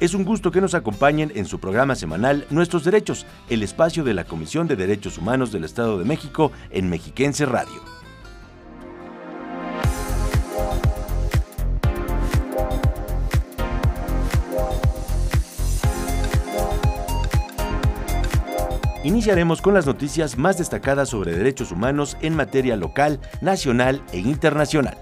Es un gusto que nos acompañen en su programa semanal Nuestros Derechos, el espacio de la Comisión de Derechos Humanos del Estado de México en Mexiquense Radio. Iniciaremos con las noticias más destacadas sobre derechos humanos en materia local, nacional e internacional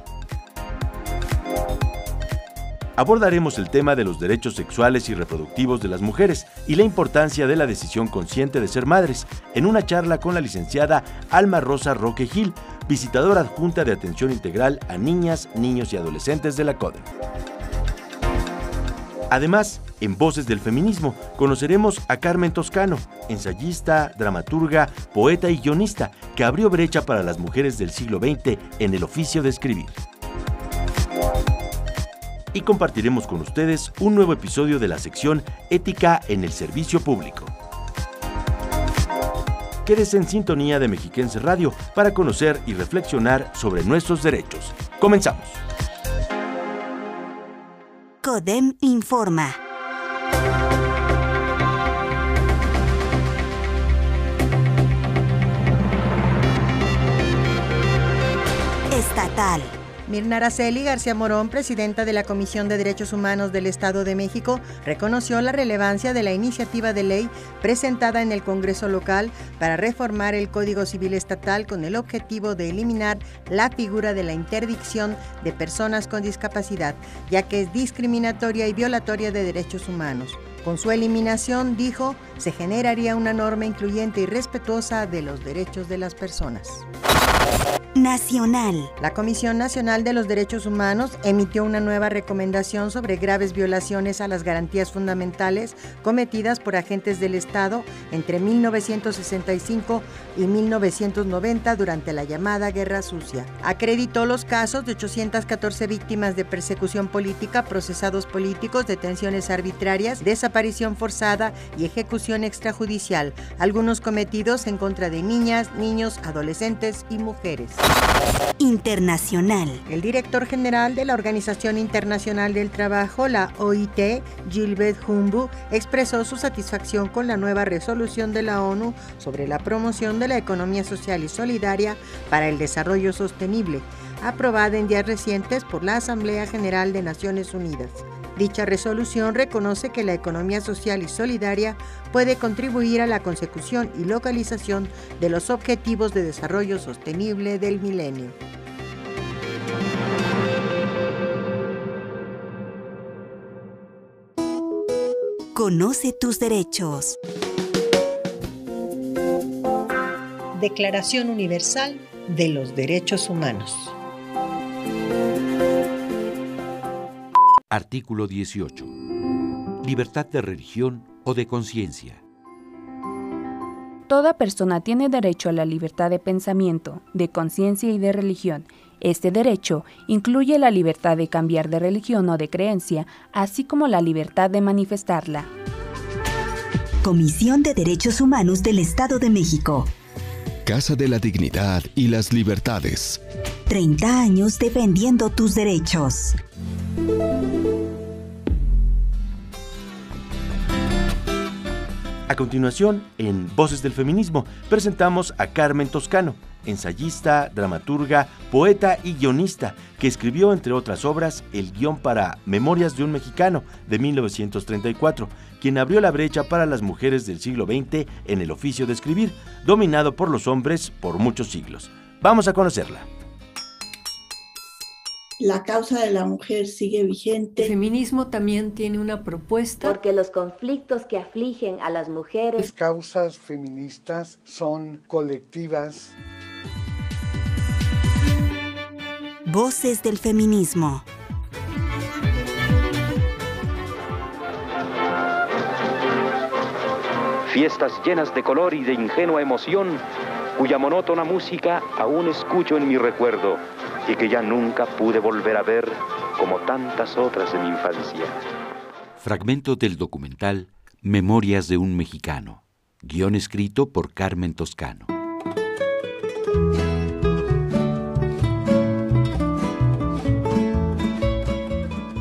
abordaremos el tema de los derechos sexuales y reproductivos de las mujeres y la importancia de la decisión consciente de ser madres en una charla con la licenciada Alma Rosa Roque Gil, visitadora adjunta de atención integral a niñas, niños y adolescentes de la CODE. Además, en Voces del Feminismo conoceremos a Carmen Toscano, ensayista, dramaturga, poeta y guionista, que abrió brecha para las mujeres del siglo XX en el oficio de escribir y compartiremos con ustedes un nuevo episodio de la sección Ética en el Servicio Público. Quédese en sintonía de Mexiquense Radio para conocer y reflexionar sobre nuestros derechos. Comenzamos. CODEM informa. Estatal. Mirna Araceli García Morón, presidenta de la Comisión de Derechos Humanos del Estado de México, reconoció la relevancia de la iniciativa de ley presentada en el Congreso local para reformar el Código Civil Estatal con el objetivo de eliminar la figura de la interdicción de personas con discapacidad, ya que es discriminatoria y violatoria de derechos humanos. Con su eliminación, dijo, se generaría una norma incluyente y respetuosa de los derechos de las personas. Nacional. La Comisión Nacional de los Derechos Humanos emitió una nueva recomendación sobre graves violaciones a las garantías fundamentales cometidas por agentes del Estado entre 1965 y 1990 durante la llamada Guerra Sucia. Acreditó los casos de 814 víctimas de persecución política, procesados políticos, detenciones arbitrarias, desaparición forzada y ejecución extrajudicial, algunos cometidos en contra de niñas, niños, adolescentes y mujeres. Internacional. El director general de la Organización Internacional del Trabajo, la OIT, Gilbert Humbu, expresó su satisfacción con la nueva resolución de la ONU sobre la promoción de la economía social y solidaria para el desarrollo sostenible, aprobada en días recientes por la Asamblea General de Naciones Unidas. Dicha resolución reconoce que la economía social y solidaria puede contribuir a la consecución y localización de los objetivos de desarrollo sostenible del milenio. Conoce tus derechos. Declaración Universal de los Derechos Humanos. Artículo 18. Libertad de religión o de conciencia. Toda persona tiene derecho a la libertad de pensamiento, de conciencia y de religión. Este derecho incluye la libertad de cambiar de religión o de creencia, así como la libertad de manifestarla. Comisión de Derechos Humanos del Estado de México. Casa de la Dignidad y las Libertades. 30 años defendiendo tus derechos. Continuación, en Voces del Feminismo, presentamos a Carmen Toscano, ensayista, dramaturga, poeta y guionista, que escribió, entre otras obras, el guion para Memorias de un Mexicano de 1934, quien abrió la brecha para las mujeres del siglo XX en el oficio de escribir, dominado por los hombres por muchos siglos. Vamos a conocerla la causa de la mujer sigue vigente. El feminismo también tiene una propuesta. Porque los conflictos que afligen a las mujeres. Las causas feministas son colectivas. Voces del feminismo. Fiestas llenas de color y de ingenua emoción cuya monótona música aún escucho en mi recuerdo y que ya nunca pude volver a ver como tantas otras de mi infancia. Fragmento del documental Memorias de un Mexicano, guion escrito por Carmen Toscano.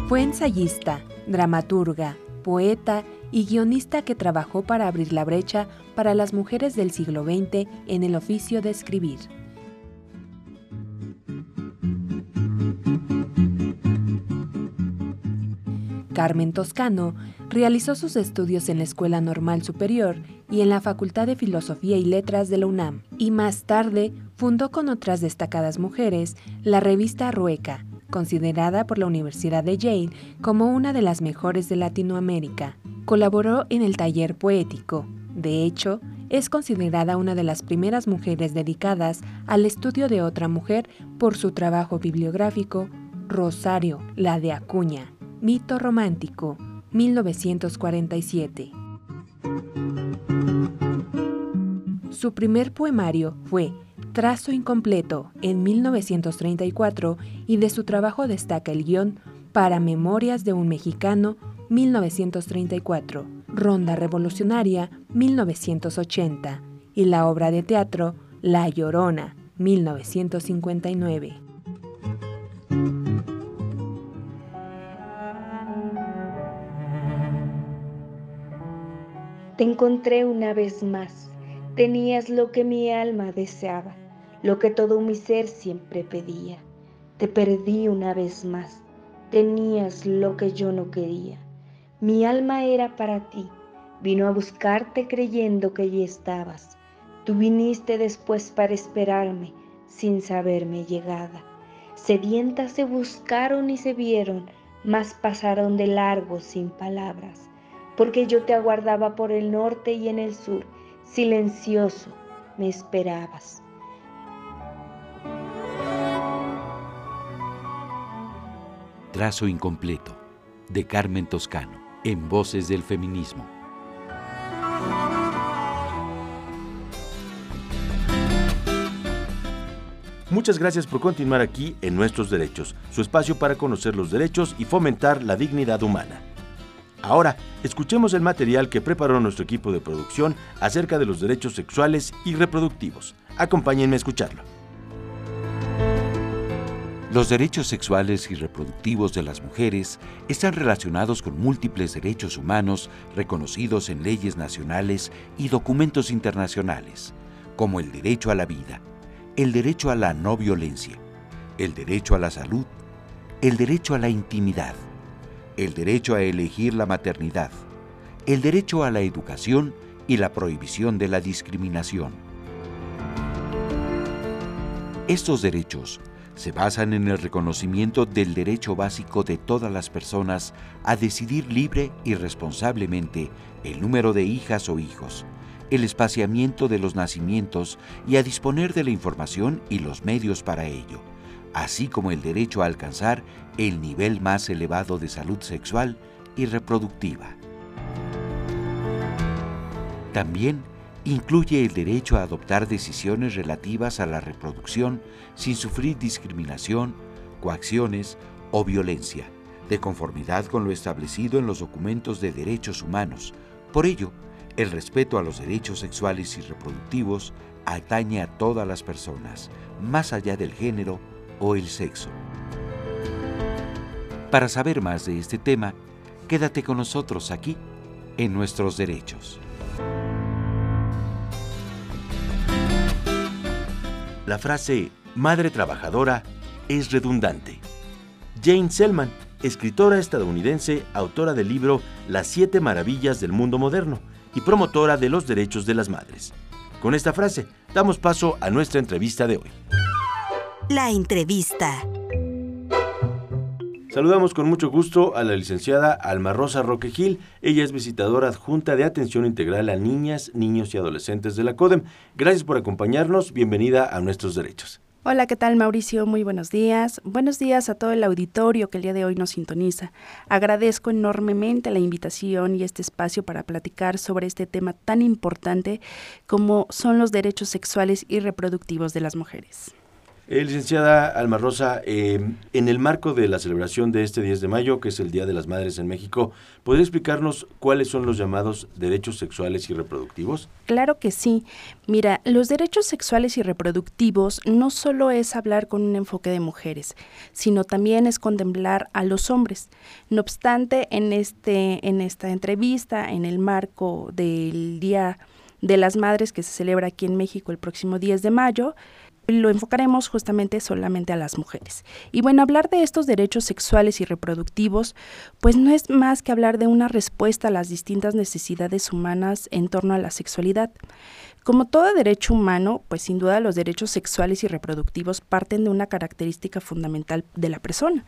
Fue ensayista, dramaturga, poeta y guionista que trabajó para abrir la brecha para las mujeres del siglo XX en el oficio de escribir. Carmen Toscano realizó sus estudios en la Escuela Normal Superior y en la Facultad de Filosofía y Letras de la UNAM, y más tarde fundó con otras destacadas mujeres la revista Rueca, considerada por la Universidad de Yale como una de las mejores de Latinoamérica. Colaboró en el taller poético. De hecho, es considerada una de las primeras mujeres dedicadas al estudio de otra mujer por su trabajo bibliográfico Rosario, la de Acuña, Mito Romántico, 1947. Su primer poemario fue Trazo Incompleto en 1934 y de su trabajo destaca el guion Para Memorias de un Mexicano 1934, Ronda Revolucionaria 1980 y la obra de teatro La Llorona 1959. Te encontré una vez más, tenías lo que mi alma deseaba lo que todo mi ser siempre pedía. Te perdí una vez más, tenías lo que yo no quería. Mi alma era para ti, vino a buscarte creyendo que allí estabas. Tú viniste después para esperarme, sin saberme llegada. Sedientas se buscaron y se vieron, mas pasaron de largo sin palabras, porque yo te aguardaba por el norte y en el sur, silencioso me esperabas. Trazo Incompleto, de Carmen Toscano, en Voces del Feminismo. Muchas gracias por continuar aquí en Nuestros Derechos, su espacio para conocer los derechos y fomentar la dignidad humana. Ahora, escuchemos el material que preparó nuestro equipo de producción acerca de los derechos sexuales y reproductivos. Acompáñenme a escucharlo. Los derechos sexuales y reproductivos de las mujeres están relacionados con múltiples derechos humanos reconocidos en leyes nacionales y documentos internacionales, como el derecho a la vida, el derecho a la no violencia, el derecho a la salud, el derecho a la intimidad, el derecho a elegir la maternidad, el derecho a la educación y la prohibición de la discriminación. Estos derechos se basan en el reconocimiento del derecho básico de todas las personas a decidir libre y responsablemente el número de hijas o hijos, el espaciamiento de los nacimientos y a disponer de la información y los medios para ello, así como el derecho a alcanzar el nivel más elevado de salud sexual y reproductiva. También incluye el derecho a adoptar decisiones relativas a la reproducción sin sufrir discriminación, coacciones o violencia, de conformidad con lo establecido en los documentos de derechos humanos. Por ello, el respeto a los derechos sexuales y reproductivos atañe a todas las personas, más allá del género o el sexo. Para saber más de este tema, quédate con nosotros aquí en Nuestros Derechos. La frase madre trabajadora es redundante. Jane Selman, escritora estadounidense, autora del libro Las siete maravillas del mundo moderno y promotora de los derechos de las madres. Con esta frase, damos paso a nuestra entrevista de hoy. La entrevista. Saludamos con mucho gusto a la licenciada Alma Rosa Roque Gil. Ella es visitadora adjunta de atención integral a niñas, niños y adolescentes de la CODEM. Gracias por acompañarnos. Bienvenida a Nuestros Derechos. Hola, ¿qué tal Mauricio? Muy buenos días. Buenos días a todo el auditorio que el día de hoy nos sintoniza. Agradezco enormemente la invitación y este espacio para platicar sobre este tema tan importante como son los derechos sexuales y reproductivos de las mujeres. Eh, licenciada Alma Rosa, eh, en el marco de la celebración de este 10 de mayo, que es el Día de las Madres en México, ¿podría explicarnos cuáles son los llamados derechos sexuales y reproductivos? Claro que sí. Mira, los derechos sexuales y reproductivos no solo es hablar con un enfoque de mujeres, sino también es contemplar a los hombres. No obstante, en, este, en esta entrevista, en el marco del Día de las Madres que se celebra aquí en México el próximo 10 de mayo, lo enfocaremos justamente solamente a las mujeres. Y bueno, hablar de estos derechos sexuales y reproductivos, pues no es más que hablar de una respuesta a las distintas necesidades humanas en torno a la sexualidad. Como todo derecho humano, pues sin duda los derechos sexuales y reproductivos parten de una característica fundamental de la persona,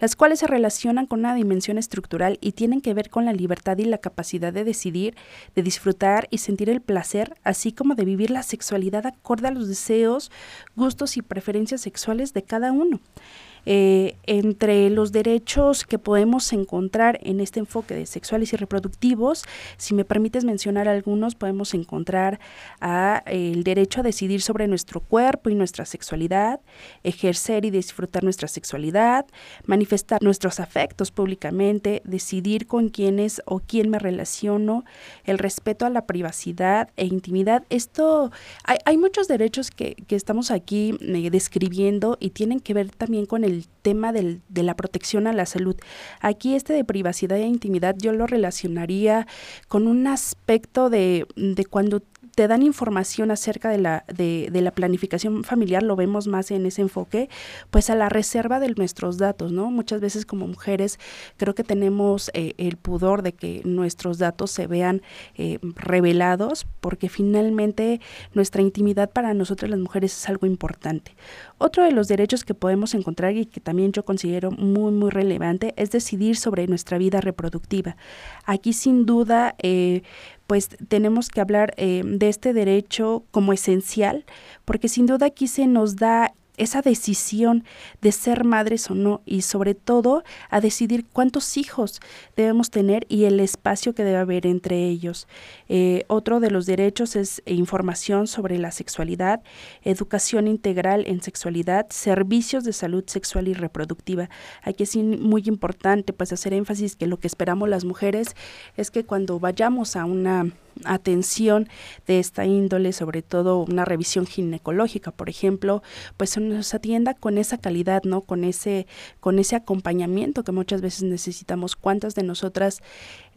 las cuales se relacionan con una dimensión estructural y tienen que ver con la libertad y la capacidad de decidir, de disfrutar y sentir el placer, así como de vivir la sexualidad acorde a los deseos, gustos y preferencias sexuales de cada uno. Eh, entre los derechos que podemos encontrar en este enfoque de sexuales y reproductivos, si me permites mencionar algunos, podemos encontrar a, el derecho a decidir sobre nuestro cuerpo y nuestra sexualidad, ejercer y disfrutar nuestra sexualidad, manifestar nuestros afectos públicamente, decidir con quiénes o quién me relaciono, el respeto a la privacidad e intimidad. Esto, hay, muchos derechos que, que estamos aquí eh, describiendo y tienen que ver también con el tema del, de la protección a la salud. Aquí este de privacidad e intimidad yo lo relacionaría con un aspecto de, de cuando te dan información acerca de la, de, la planificación familiar, lo vemos más en ese enfoque, pues a la reserva de nuestros datos, ¿no? Muchas veces como mujeres creo que tenemos eh, el pudor de que nuestros datos se vean eh, revelados, porque finalmente nuestra intimidad para nosotras las mujeres es algo importante. Otro de los derechos que podemos encontrar y que también yo considero muy, muy relevante es decidir sobre nuestra vida reproductiva. Aquí sin duda eh, pues tenemos que hablar eh, de este derecho como esencial, porque sin duda aquí se nos da esa decisión de ser madres o no y sobre todo a decidir cuántos hijos debemos tener y el espacio que debe haber entre ellos. Eh, otro de los derechos es información sobre la sexualidad, educación integral en sexualidad, servicios de salud sexual y reproductiva. Aquí es muy importante pues hacer énfasis que lo que esperamos las mujeres es que cuando vayamos a una atención de esta índole, sobre todo una revisión ginecológica, por ejemplo, pues nos atienda con esa calidad, ¿no? Con ese, con ese acompañamiento que muchas veces necesitamos. ¿Cuántas de nosotras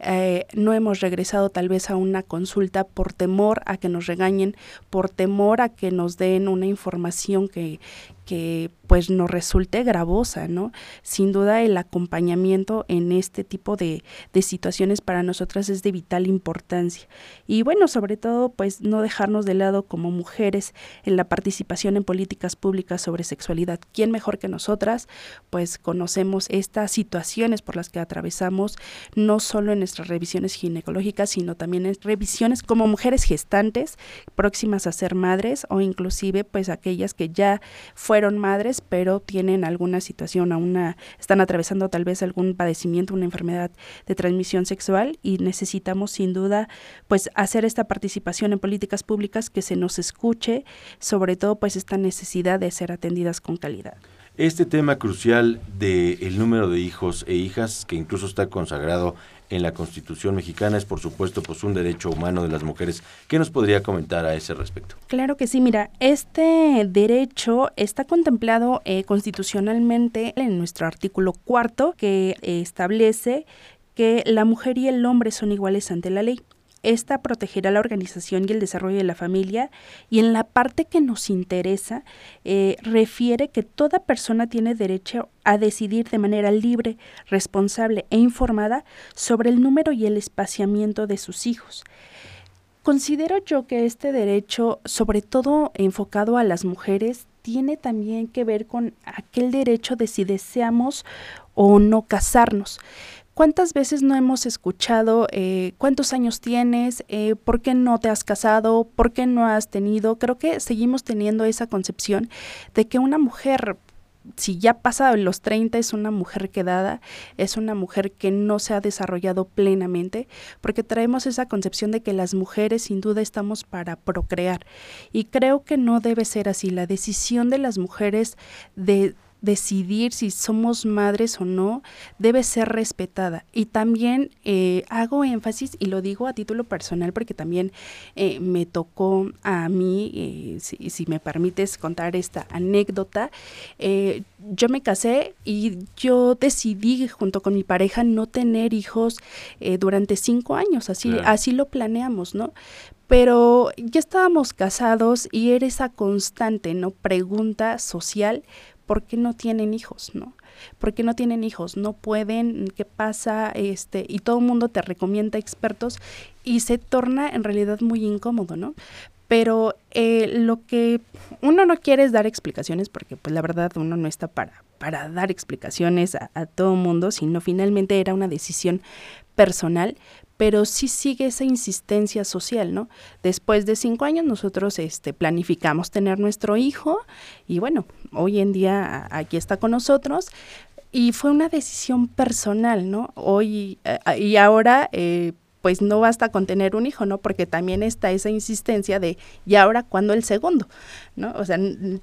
eh, no hemos regresado tal vez a una consulta por temor a que nos regañen, por temor a que nos den una información que, que pues nos resulte gravosa, ¿no? Sin duda el acompañamiento en este tipo de, de, situaciones para nosotras es de vital importancia. Y bueno, sobre todo pues no dejarnos de lado como mujeres en la participación en políticas públicas sobre sexualidad. ¿Quién mejor que nosotras? Pues conocemos estas situaciones por las que atravesamos, no solo en nuestras revisiones ginecológicas, sino también en revisiones como mujeres gestantes próximas a ser madres o inclusive pues aquellas que ya fueron madres pero tienen alguna situación, a una, están atravesando tal vez algún padecimiento, una enfermedad de transmisión sexual y necesitamos sin duda pues hacer esta participación en políticas públicas que se nos escuche, sobre todo pues esta necesidad de ser atendidas con calidad. Este tema crucial del número de hijos e hijas, que incluso está consagrado en la Constitución mexicana es, por supuesto, pues un derecho humano de las mujeres. ¿Qué nos podría comentar a ese respecto? Claro que sí, mira, este derecho está contemplado eh, constitucionalmente en nuestro artículo cuarto que eh, establece que la mujer y el hombre son iguales ante la ley. Esta protegerá la organización y el desarrollo de la familia y en la parte que nos interesa eh, refiere que toda persona tiene derecho a decidir de manera libre, responsable e informada sobre el número y el espaciamiento de sus hijos. Considero yo que este derecho, sobre todo enfocado a las mujeres, tiene también que ver con aquel derecho de si deseamos o no casarnos ¿Cuántas veces no hemos escuchado eh, cuántos años tienes, eh, por qué no te has casado, por qué no has tenido? Creo que seguimos teniendo esa concepción de que una mujer si ya pasa los 30 es una mujer quedada, es una mujer que no se ha desarrollado plenamente, porque traemos esa concepción de que las mujeres sin duda estamos para procrear. Y creo que no debe ser así. La decisión de las mujeres de decidir si somos madres o no debe ser respetada. Y también eh, hago énfasis, y lo digo a título personal porque también eh, me tocó a mí, eh, si, si, me permites contar esta anécdota, yo me casé y yo decidí junto con mi pareja no tener hijos durante cinco años, así, así lo planeamos, ¿no? pero ya estábamos casados y era esa constante, ¿no? Pregunta social ¿por qué no tienen hijos? ¿No? ¿Por qué no tienen hijos? No pueden, ¿qué pasa? Este, y todo el mundo te recomienda expertos y se torna en realidad muy incómodo, ¿no? Pero eh, lo que uno no quiere es dar explicaciones, porque pues la verdad uno no está para, para dar explicaciones a, a todo mundo, sino finalmente era una decisión personal, pero sí sigue esa insistencia social, ¿no? Después de cinco años nosotros este, planificamos tener nuestro hijo y bueno, hoy en día aquí está con nosotros y fue una decisión personal, ¿no? Hoy eh, y ahora eh, pues no basta con tener un hijo, ¿no? Porque también está esa insistencia de, ¿y ahora cuándo el segundo? ¿No? O sea,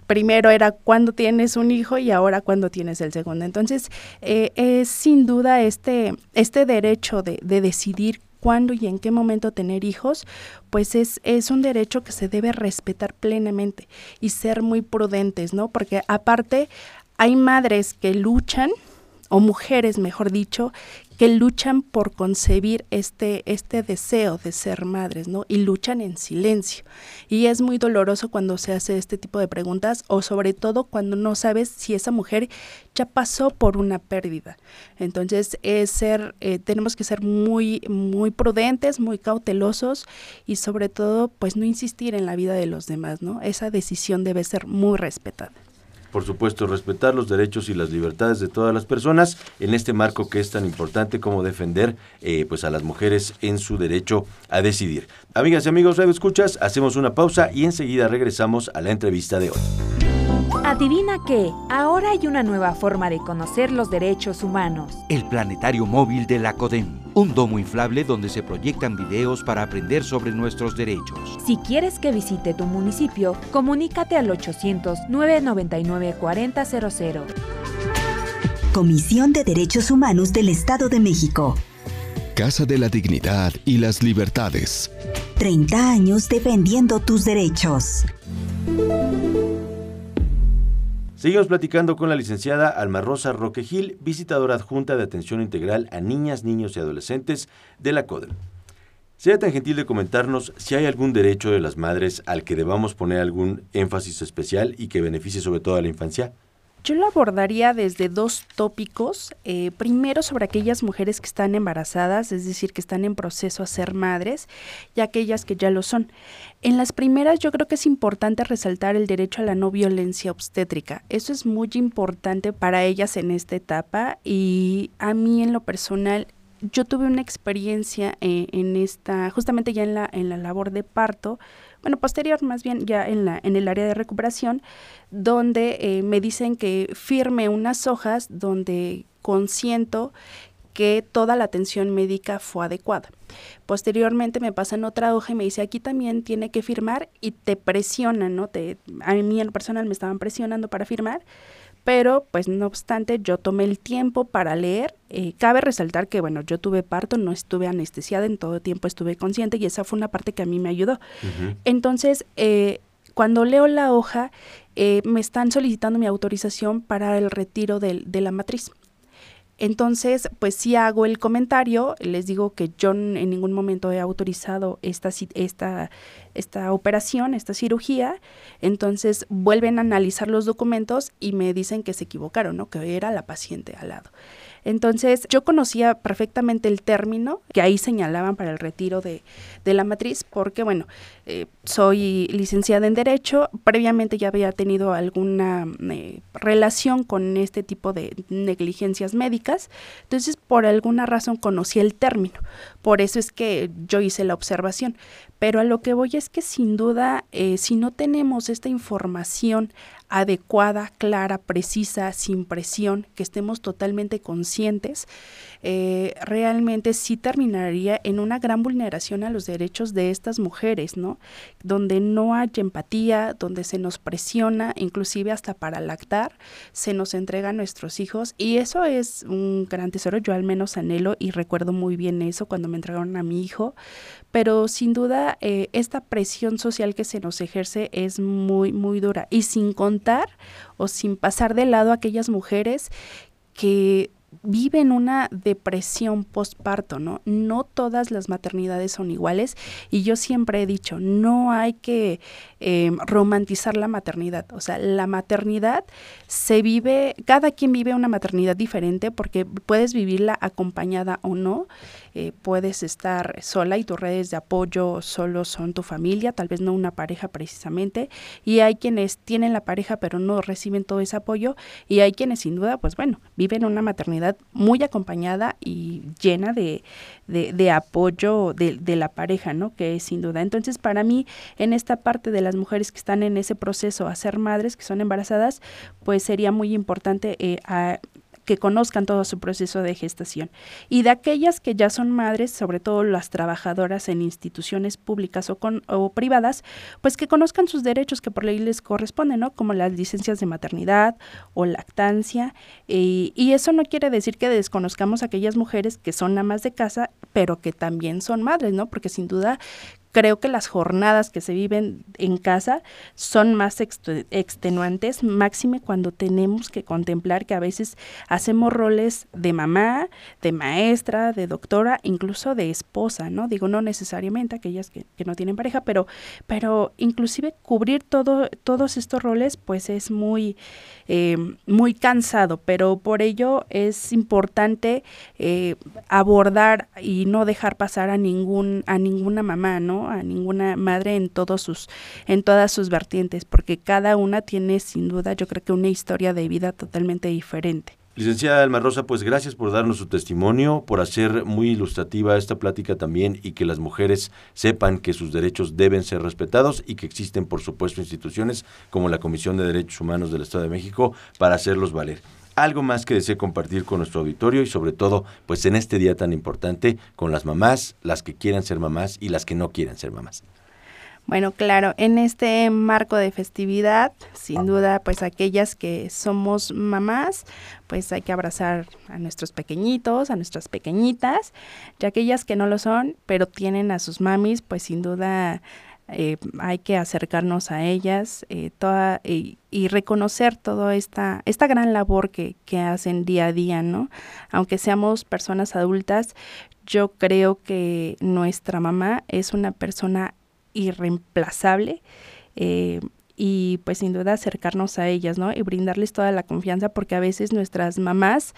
primero era cuándo tienes un hijo y ahora cuándo tienes el segundo. Entonces, eh, es sin duda este, este derecho de, de decidir cuándo y en qué momento tener hijos, pues es, es un derecho que se debe respetar plenamente y ser muy prudentes, ¿no? Porque aparte hay madres que luchan o mujeres, mejor dicho, que luchan por concebir este, este deseo de ser madres, ¿no? Y luchan en silencio. Y es muy doloroso cuando se hace este tipo de preguntas o sobre todo cuando no sabes si esa mujer ya pasó por una pérdida. Entonces, es ser, eh, tenemos que ser muy, muy prudentes, muy cautelosos y sobre todo, pues no insistir en la vida de los demás, ¿no? Esa decisión debe ser muy respetada por supuesto, respetar los derechos y las libertades de todas las personas en este marco que es tan importante como defender eh, pues a las mujeres en su derecho a decidir. Amigas y amigos, Radio Escuchas, hacemos una pausa y enseguida regresamos a la entrevista de hoy. Adivina qué, ahora hay una nueva forma de conocer los derechos humanos. El planetario móvil de la CODEM, un domo inflable donde se proyectan videos para aprender sobre nuestros derechos. Si quieres que visite tu municipio, comunícate al 800-999-4000. Comisión de Derechos Humanos del Estado de México. Casa de la Dignidad y las Libertades. 30 años defendiendo tus derechos. Seguimos platicando con la licenciada Alma Rosa Roque Gil, visitadora adjunta de atención integral a niñas, niños y adolescentes de la CODEM. Sea tan gentil de comentarnos si hay algún derecho de las madres al que debamos poner algún énfasis especial y que beneficie sobre todo a la infancia. Yo lo abordaría desde dos tópicos. Eh, primero sobre aquellas mujeres que están embarazadas, es decir, que están en proceso a ser madres, y aquellas que ya lo son. En las primeras yo creo que es importante resaltar el derecho a la no violencia obstétrica. Eso es muy importante para ellas en esta etapa y a mí en lo personal yo tuve una experiencia eh, en esta, justamente ya en la, en la labor de parto, bueno, posterior más bien ya en, la, en el área de recuperación, donde eh, me dicen que firme unas hojas donde consiento que toda la atención médica fue adecuada. Posteriormente me pasan otra hoja y me dice, aquí también tiene que firmar y te presionan, ¿no? Te, a mí en personal me estaban presionando para firmar pero pues no obstante yo tomé el tiempo para leer. Eh, cabe resaltar que bueno, yo tuve parto, no estuve anestesiada, en todo tiempo estuve consciente y esa fue una parte que a mí me ayudó. Entonces, eh, cuando leo la hoja, eh, me están solicitando mi autorización para el retiro de la matriz. Entonces, pues sí hago el comentario, les digo que yo en ningún momento he autorizado esta, esta, esta operación, esta cirugía, entonces vuelven a analizar los documentos y me dicen que se equivocaron, ¿no? que era la paciente al lado. Entonces yo conocía perfectamente el término que ahí señalaban para el retiro de, la matriz, porque bueno, eh, soy licenciada en Derecho, previamente ya había tenido alguna eh, relación con este tipo de negligencias médicas, entonces por alguna razón conocí el término, por eso es que yo hice la observación, pero a lo que voy es que sin duda, eh, si no tenemos esta información adecuada, clara, precisa, sin presión, que estemos totalmente conscientes, eh, realmente sí terminaría en una gran vulneración a los derechos de estas mujeres, ¿no? Donde no hay empatía, donde se nos presiona, inclusive hasta para lactar, se nos entrega a nuestros hijos y eso es un gran tesoro, yo al menos anhelo y recuerdo muy bien eso cuando me entregaron a mi hijo, pero sin duda eh, esta presión social que se nos ejerce es muy, muy dura y sin o sin pasar de lado a aquellas mujeres que viven una depresión postparto, ¿no? No todas las maternidades son iguales y yo siempre he dicho, no hay que em, romantizar la maternidad, o sea, la maternidad se vive, cada quien vive una maternidad diferente porque puedes vivirla acompañada o no, eh, puedes estar sola y tus redes de apoyo solo son tu familia, tal vez no una pareja precisamente, y hay quienes tienen la pareja pero no reciben todo ese apoyo y hay quienes sin duda, pues bueno, viven una maternidad muy acompañada y llena de, de, apoyo de, la pareja, ¿no? Que es sin duda. Entonces, para mí, en esta parte de las mujeres que están en ese proceso a ser madres, que son embarazadas, pues sería muy importante eh, a, que conozcan todo su proceso de gestación. Y de aquellas que ya son madres, sobre todo las trabajadoras en instituciones públicas o, privadas, pues que conozcan sus derechos que por ley les corresponden, ¿no? Como las licencias de maternidad o lactancia. y eso no quiere decir que desconozcamos a aquellas mujeres que son amas de casa, pero que también son madres, ¿no? Porque sin duda creo que las jornadas que se viven en casa son más extenuantes, máxime cuando tenemos que contemplar que a veces hacemos roles de mamá, de maestra, de doctora, incluso de esposa, ¿no? Digo, no necesariamente aquellas que, no tienen pareja, pero, pero inclusive cubrir todo, todos estos roles, pues es muy, eh, muy cansado, pero por ello es importante eh, abordar y no dejar pasar a ningún, a ninguna mamá, ¿no? A ninguna madre en todos sus, en todas sus vertientes, porque cada una tiene sin duda, yo creo que una historia de vida totalmente diferente. Licenciada Alma Rosa, pues gracias por darnos su testimonio, por hacer muy ilustrativa esta plática también y que las mujeres sepan que sus derechos deben ser respetados y que existen, por supuesto, instituciones como la Comisión de Derechos Humanos del Estado de México para hacerlos valer algo más que desee compartir con nuestro auditorio y sobre todo, pues en este día tan importante, con las mamás, las que quieran ser mamás y las que no quieran ser mamás. Bueno, claro, en este marco de festividad, sin duda, pues aquellas que somos mamás, pues hay que abrazar a nuestros pequeñitos, a nuestras pequeñitas, y aquellas que no lo son, pero tienen a sus mamis, pues sin duda eh, hay que acercarnos a ellas eh, toda, y reconocer toda esta, esta gran labor que, que, hacen día a día, ¿no? Aunque seamos personas adultas, yo creo que nuestra mamá es una persona irreemplazable. Eh, y pues sin duda acercarnos a ellas, ¿no? Y brindarles toda la confianza porque a veces nuestras mamás,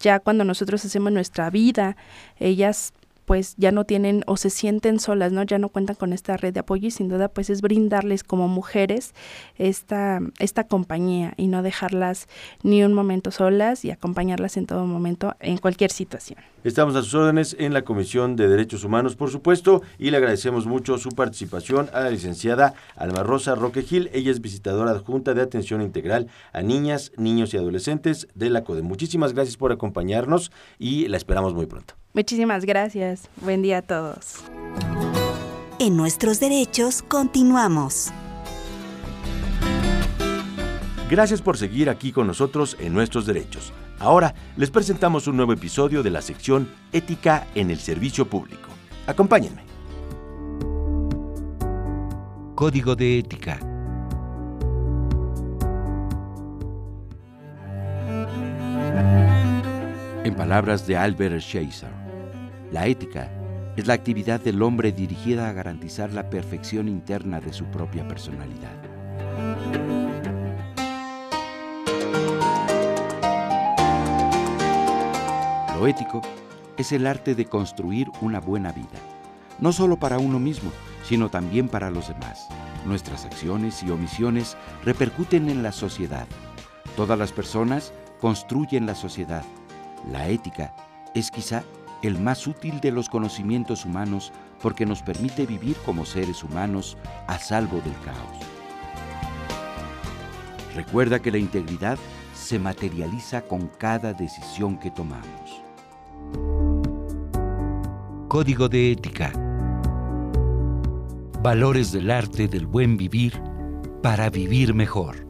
ya cuando nosotros hacemos nuestra vida, ellas pues ya no tienen o se sienten solas, ¿no? Ya no cuentan con esta red de apoyo y sin duda pues es brindarles como mujeres esta, esta compañía y no dejarlas ni un momento solas y acompañarlas en todo momento en cualquier situación. Estamos a sus órdenes en la Comisión de Derechos Humanos, por supuesto, y le agradecemos mucho su participación a la licenciada Alma Rosa Roque Gil. Ella es visitadora adjunta de atención integral a niñas, niños y adolescentes de la CODE. Muchísimas gracias por acompañarnos y la esperamos muy pronto. Muchísimas gracias. Buen día a todos. En nuestros derechos continuamos. Gracias por seguir aquí con nosotros en nuestros derechos. Ahora les presentamos un nuevo episodio de la sección Ética en el Servicio Público. Acompáñenme. Código de Ética. En palabras de Albert Schweitzer, la ética es la actividad del hombre dirigida a garantizar la perfección interna de su propia personalidad. Lo ético es el arte de construir una buena vida, no solo para uno mismo, sino también para los demás. Nuestras acciones y omisiones repercuten en la sociedad. Todas las personas construyen la sociedad. La ética es quizá el más útil de los conocimientos humanos porque nos permite vivir como seres humanos a salvo del caos. Recuerda que la integridad se materializa con cada decisión que tomamos. Código de Ética. Valores del arte del buen vivir para vivir mejor.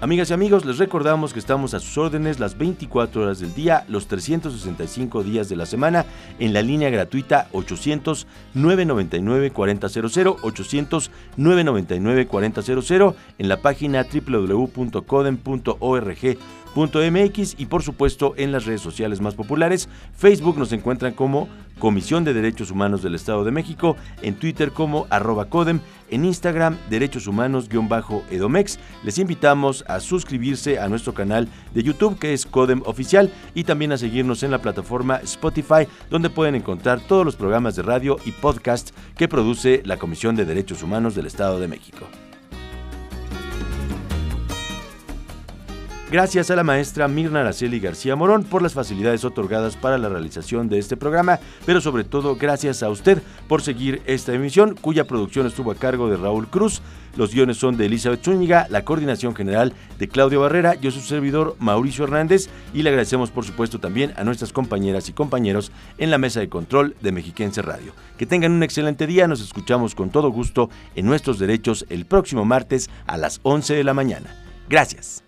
Amigas y amigos, les recordamos que estamos a sus órdenes las 24 horas del día, los 365 días de la semana, en la línea gratuita 800-999-4000, 800-999-4000, en la página www.codem.org .mx y por supuesto en las redes sociales más populares. Facebook nos encuentran como Comisión de Derechos Humanos del Estado de México, en Twitter como arroba codem, en Instagram Derechos Humanos-edomex. Les invitamos a suscribirse a nuestro canal de YouTube que es Codem Oficial y también a seguirnos en la plataforma Spotify donde pueden encontrar todos los programas de radio y podcast que produce la Comisión de Derechos Humanos del Estado de México. Gracias a la maestra Mirna Araceli García Morón por las facilidades otorgadas para la realización de este programa, pero sobre todo gracias a usted por seguir esta emisión, cuya producción estuvo a cargo de Raúl Cruz. Los guiones son de Elizabeth Zúñiga, la coordinación general de Claudio Barrera, yo su servidor Mauricio Hernández y le agradecemos por supuesto también a nuestras compañeras y compañeros en la mesa de control de Mexiquense Radio. Que tengan un excelente día, nos escuchamos con todo gusto en nuestros derechos el próximo martes a las 11 de la mañana. Gracias.